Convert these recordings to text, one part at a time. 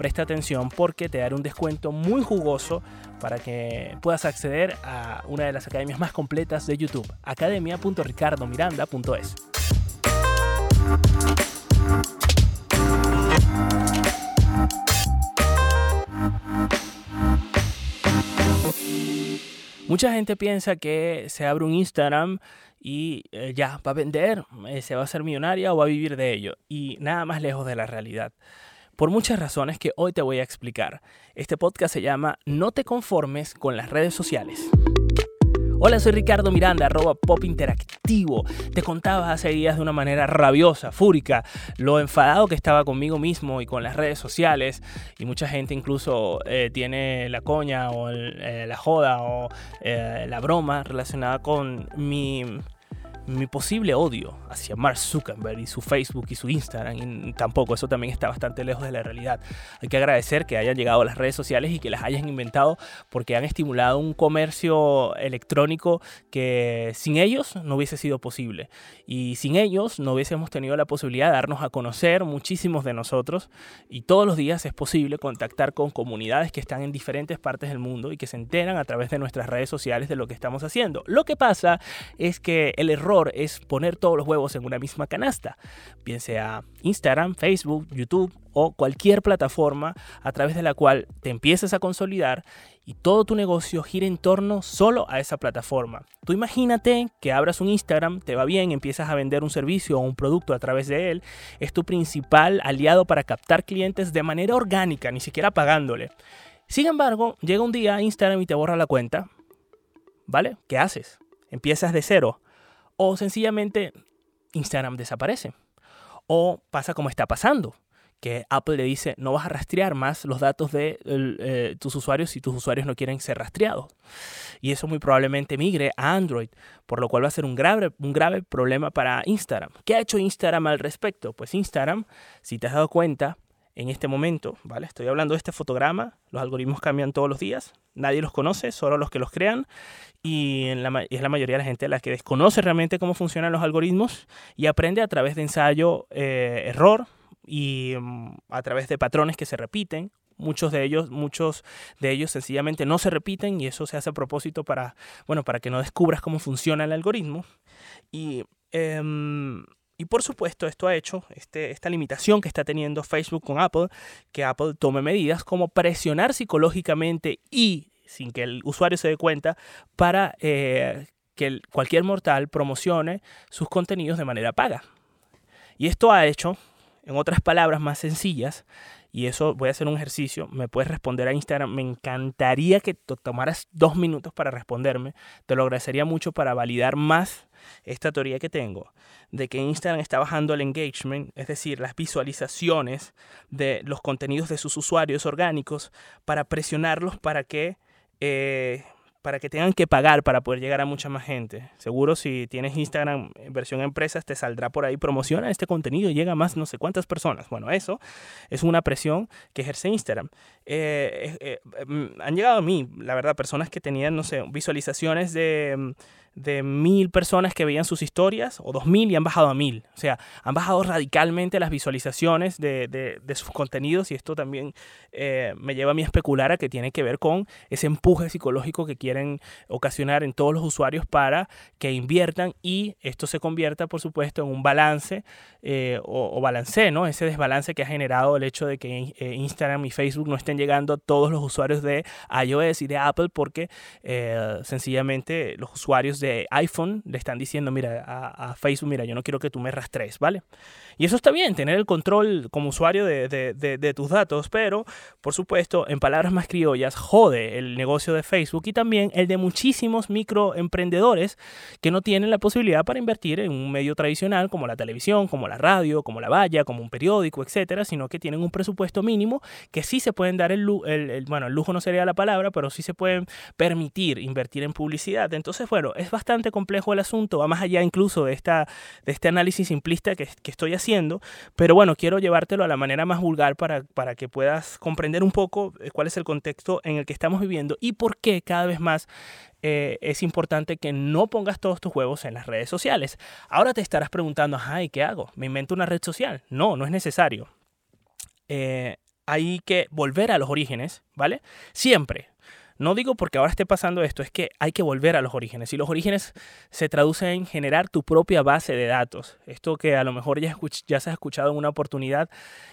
presta atención porque te daré un descuento muy jugoso para que puedas acceder a una de las academias más completas de YouTube, academia.ricardomiranda.es. Mucha gente piensa que se abre un Instagram y eh, ya va a vender, eh, se va a hacer millonaria o va a vivir de ello. Y nada más lejos de la realidad. Por muchas razones que hoy te voy a explicar. Este podcast se llama No te conformes con las redes sociales. Hola, soy Ricardo Miranda, arroba pop interactivo. Te contaba hace días de una manera rabiosa, fúrica, lo enfadado que estaba conmigo mismo y con las redes sociales. Y mucha gente incluso eh, tiene la coña o la joda o la broma relacionada con mi mi posible odio hacia Mark Zuckerberg y su Facebook y su Instagram, y tampoco, eso también está bastante lejos de la realidad. Hay que agradecer que hayan llegado a las redes sociales y que las hayan inventado porque han estimulado un comercio electrónico que sin ellos no hubiese sido posible. Y sin ellos no hubiésemos tenido la posibilidad de darnos a conocer muchísimos de nosotros y todos los días es posible contactar con comunidades que están en diferentes partes del mundo y que se enteran a través de nuestras redes sociales de lo que estamos haciendo. Lo que pasa es que el error es poner todos los huevos en una misma canasta, bien sea Instagram, Facebook, YouTube o cualquier plataforma a través de la cual te empieces a consolidar y todo tu negocio gira en torno solo a esa plataforma. Tú imagínate que abras un Instagram, te va bien, empiezas a vender un servicio o un producto a través de él, es tu principal aliado para captar clientes de manera orgánica, ni siquiera pagándole. Sin embargo, llega un día Instagram y te borra la cuenta, ¿vale? ¿Qué haces? Empiezas de cero o sencillamente Instagram desaparece. O pasa como está pasando, que Apple le dice no vas a rastrear más los datos de eh, tus usuarios si tus usuarios no quieren ser rastreados. Y eso muy probablemente migre a Android, por lo cual va a ser un grave, un grave problema para Instagram. ¿Qué ha hecho Instagram al respecto? Pues Instagram, si te has dado cuenta, en este momento, ¿vale? Estoy hablando de este fotograma, los algoritmos cambian todos los días, nadie los conoce, solo los que los crean, y es la mayoría de la gente la que desconoce realmente cómo funcionan los algoritmos y aprende a través de ensayo, eh, error y mm, a través de patrones que se repiten. Muchos de ellos, muchos de ellos sencillamente no se repiten y eso se hace a propósito para, bueno, para que no descubras cómo funciona el algoritmo. Y em, y por supuesto, esto ha hecho este, esta limitación que está teniendo Facebook con Apple, que Apple tome medidas como presionar psicológicamente y sin que el usuario se dé cuenta para eh, que cualquier mortal promocione sus contenidos de manera paga. Y esto ha hecho, en otras palabras más sencillas, y eso voy a hacer un ejercicio, me puedes responder a Instagram, me encantaría que tomaras dos minutos para responderme, te lo agradecería mucho para validar más esta teoría que tengo de que Instagram está bajando el engagement, es decir, las visualizaciones de los contenidos de sus usuarios orgánicos para presionarlos para que eh, para que tengan que pagar para poder llegar a mucha más gente. Seguro si tienes Instagram en versión empresas te saldrá por ahí promociona este contenido y llega a más no sé cuántas personas. Bueno, eso es una presión que ejerce Instagram. Eh, eh, mm, han llegado a mí, la verdad, personas que tenían, no sé, visualizaciones de mm, de mil personas que veían sus historias o dos mil y han bajado a mil. O sea, han bajado radicalmente las visualizaciones de, de, sus contenidos y esto también eh, me lleva a mí a especular a que tiene que ver con ese empuje psicológico que quieren ocasionar en todos los usuarios para que inviertan y esto se convierta, por supuesto, en un balance eh, o, balance, ¿no? Ese desbalance que ha generado el hecho de que eh, Instagram y Facebook no estén llegando a todos los usuarios de iOS y de Apple porque sencillamente los usuarios de iPhone le están diciendo, mira, a, Facebook, mira, yo no quiero que tú me rastres, ¿vale? Y eso está bien, tener el control como usuario de, de, tus datos, pero, por supuesto, en palabras más criollas, jode el negocio de Facebook y también el de muchísimos microemprendedores que no tienen la posibilidad para invertir en un medio tradicional como la televisión, como la radio, como la valla, como un periódico, etcétera, sino que tienen un presupuesto mínimo que sí se pueden dar el, el, bueno, el lujo no sería la palabra, pero sí se pueden permitir invertir en publicidad. Entonces, bueno, es bastante complejo el asunto, va más allá incluso de, esta, de este análisis simplista que, estoy haciendo, pero bueno, quiero llevártelo a la manera más vulgar para, para que puedas comprender un poco eh, cuál es el contexto en el que estamos viviendo y por qué cada vez más eh, es importante que no pongas todos tus huevos en las redes sociales. Ahora te estarás preguntando, ay, ¿qué hago? ¿Me invento una red social? No, no es necesario. Eh, hay que volver a los orígenes, ¿vale? Siempre. No digo porque ahora esté pasando esto, es que hay que volver a los orígenes. Y los orígenes se traducen en generar tu propia base de datos. Esto que a lo mejor ya, se ha escuchado en una oportunidad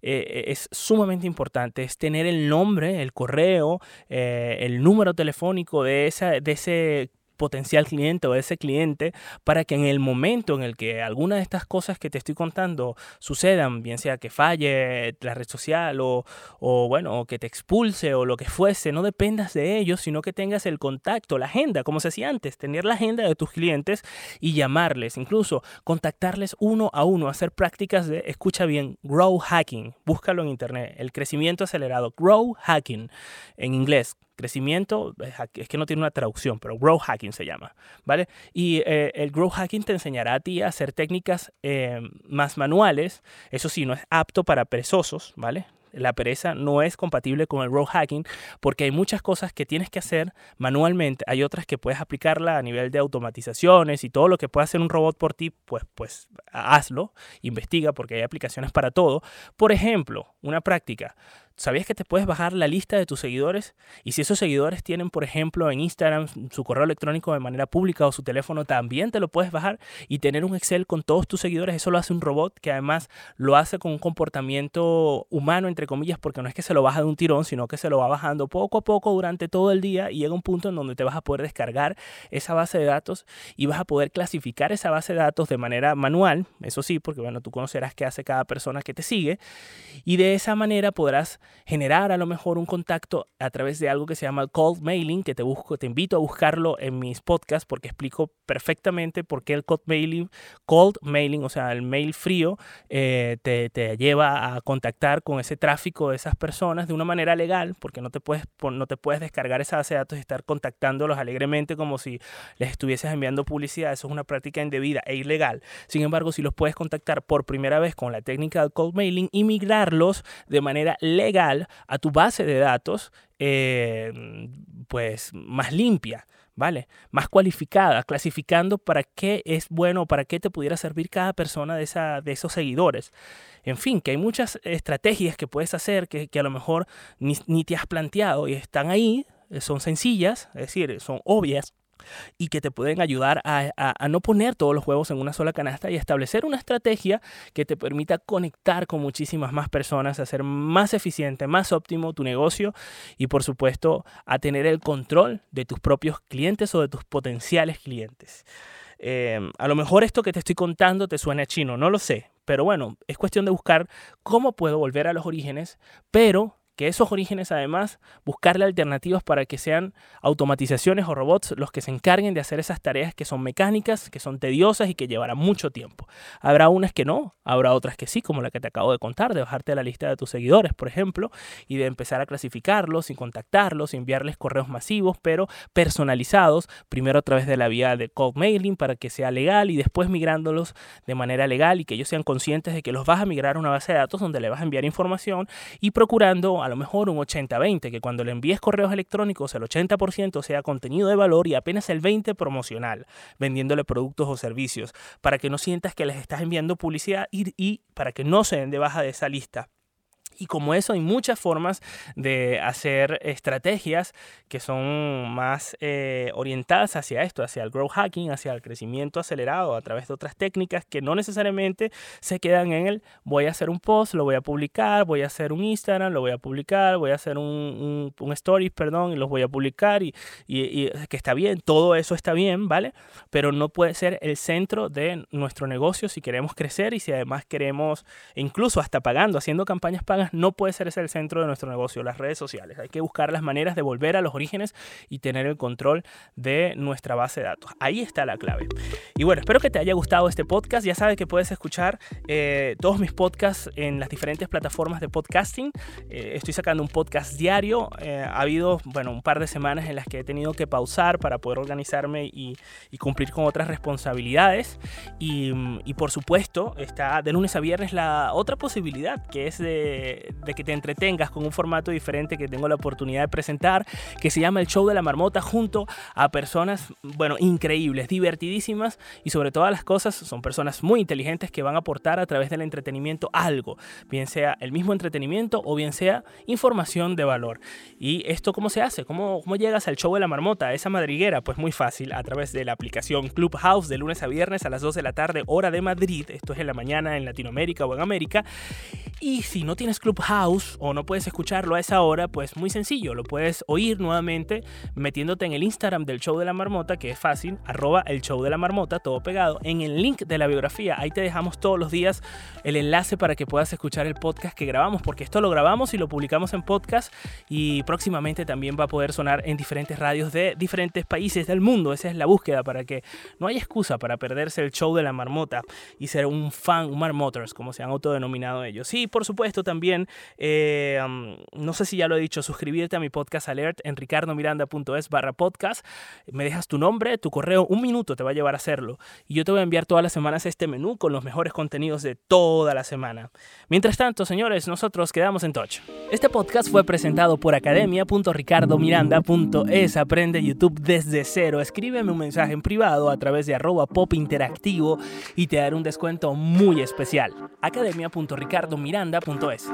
eh, es sumamente importante. Es tener el nombre, el correo, eh, el número telefónico de, esa, de ese potencial cliente o ese cliente para que en el momento en el que alguna de estas cosas que te estoy contando sucedan, bien sea que falle la red social o, o bueno, que te expulse o lo que fuese, no dependas de ellos, sino que tengas el contacto, la agenda, como se hacía antes, tener la agenda de tus clientes y llamarles, incluso contactarles uno a uno, hacer prácticas de, escucha bien, grow hacking, búscalo en internet, el crecimiento acelerado, grow hacking en inglés crecimiento, es que no tiene una traducción, pero growth hacking se llama, ¿vale? Y eh, el growth hacking te enseñará a ti a hacer técnicas eh, más manuales, eso sí, no es apto para perezosos, ¿vale? la pereza no es compatible con el road hacking porque hay muchas cosas que tienes que hacer manualmente, hay otras que puedes aplicarla a nivel de automatizaciones y todo lo que puede hacer un robot por ti, pues, pues hazlo, investiga porque hay aplicaciones para todo. Por ejemplo, una práctica, ¿Sabías que te puedes bajar la lista de tus seguidores? Y si esos seguidores tienen, por ejemplo, en Instagram su correo electrónico de manera pública o su teléfono, también te lo puedes bajar y tener un Excel con todos tus seguidores. Eso lo hace un robot que además lo hace con un comportamiento humano, entre comillas, porque no es que se lo baja de un tirón, sino que se lo va bajando poco a poco durante todo el día y llega un punto en donde te vas a poder descargar esa base de datos y vas a poder clasificar esa base de datos de manera manual, eso sí, porque bueno, tú conocerás qué hace cada persona que te sigue y de esa manera podrás generar a lo mejor un contacto a través de algo que se llama cold mailing, que te busco, te invito a buscarlo en mis podcasts porque explico perfectamente por qué el cold mailing, cold mailing, o sea, el mail frío, eh, te, te, lleva a contactar con ese tráfico de esas personas de una manera legal, porque no te puedes, no te puedes descargar esa base de datos y estar contactándolos alegremente como si les estuvieses enviando publicidad. Eso es una práctica indebida e ilegal. Sin embargo, si los puedes contactar por primera vez con la técnica del cold mailing y migrarlos de manera legal, a tu base de datos eh, pues más limpia. ¿vale? Más cualificada, clasificando para qué es bueno, para qué te pudiera servir cada persona de, esa, de esos seguidores. En fin, que hay muchas estrategias que puedes hacer que, a lo mejor ni, ni, te has planteado y están ahí, son sencillas, es decir, son obvias, y que te pueden ayudar a, no poner todos los huevos en una sola canasta y establecer una estrategia que te permita conectar con muchísimas más personas, hacer más eficiente, más óptimo tu negocio y por supuesto a tener el control de tus propios clientes o de tus potenciales clientes. Em, a lo mejor esto que te estoy contando te suena chino, no lo sé, pero bueno, es cuestión de buscar cómo puedo volver a los orígenes, pero que esos orígenes además buscarle alternativas para que sean automatizaciones o robots los que se encarguen de hacer esas tareas que son mecánicas, que son tediosas y que llevarán mucho tiempo. Habrá unas que no, habrá otras que sí, como la que te acabo de contar, de bajarte la lista de tus seguidores, por ejemplo, y de empezar a clasificarlos y contactarlos, enviarles correos masivos, pero personalizados, primero a través de la vía de cold mailing para que sea legal y después migrándolos de manera legal y que ellos sean conscientes de que los vas a migrar a una base de datos donde le vas a enviar información y procurando lo mejor un 80-20, que cuando le envíes correos electrónicos el 80% sea contenido de valor y apenas el 20% promocional, vendiéndole productos o servicios, para que no sientas que les estás enviando publicidad y, y para que no se den de baja de esa lista. Y como eso hay muchas formas de hacer estrategias que son más eh, orientadas hacia esto, hacia el growth hacking, hacia el crecimiento acelerado a través de otras técnicas que no necesariamente se quedan en el voy a hacer un post, lo voy a publicar, voy a hacer un Instagram, lo voy a publicar, voy a hacer un, un, stories, perdón, y los voy a publicar y, y, que está bien, todo eso está bien, ¿vale? Pero no puede ser el centro de nuestro negocio si queremos crecer y si además queremos, incluso hasta pagando, haciendo campañas pagas, no puede ser ese el centro de nuestro negocio, las redes sociales. Hay que buscar las maneras de volver a los orígenes y tener el control de nuestra base de datos. Ahí está la clave. Y bueno, espero que te haya gustado este podcast. Ya sabes que puedes escuchar eh, todos mis podcasts en las diferentes plataformas de podcasting. Eh, estoy sacando un podcast diario. Eh, ha habido, bueno, un par de semanas en las que he tenido que pausar para poder organizarme y, cumplir con otras responsabilidades. Y, por supuesto, está de lunes a viernes la otra posibilidad, que es de, de que te entretengas con un formato diferente que tengo la oportunidad de presentar, que se llama el Show de la Marmota, junto a personas, bueno, increíbles, divertidísimas y sobre todas las cosas son personas muy inteligentes que van a aportar a través del entretenimiento algo, bien sea el mismo entretenimiento o bien sea información de valor. ¿Y esto cómo se hace? ¿Cómo, cómo llegas al Show de la Marmota, a esa madriguera? Pues muy fácil, a través de la aplicación Clubhouse de lunes a viernes a las 2 de la tarde, hora de Madrid, esto es en la mañana en Latinoamérica o en América. Y si no tienes Clubhouse o no puedes escucharlo a esa hora, pues muy sencillo, lo puedes oír nuevamente metiéndote en el Instagram del Show de la Marmota, que es fácil, arroba el Show de la Marmota, todo pegado, en el link de la biografía. Ahí te dejamos todos los días el enlace para que puedas escuchar el podcast que grabamos, porque esto lo grabamos y lo publicamos en podcast y próximamente también va a poder sonar en diferentes radios de diferentes países del mundo. Esa es la búsqueda para que no haya excusa para perderse el Show de la Marmota y ser un fan, un Marmoters, como se han autodenominado ellos. Sí, por supuesto, eh, no sé si ya lo he dicho, suscribirte a mi podcast alert en ricardomiranda.es barra podcast. Me dejas tu nombre, tu correo, un minuto te va a llevar a hacerlo. Y yo te voy a enviar todas las semanas este menú con los mejores contenidos de toda la semana. Mientras tanto, señores, nosotros quedamos en touch. Este podcast fue presentado por academia.ricardomiranda.es. Aprende YouTube desde cero. Escríbeme un mensaje en privado a través de arroba pop interactivo y te daré un descuento muy especial. academia.ricardomiranda.es.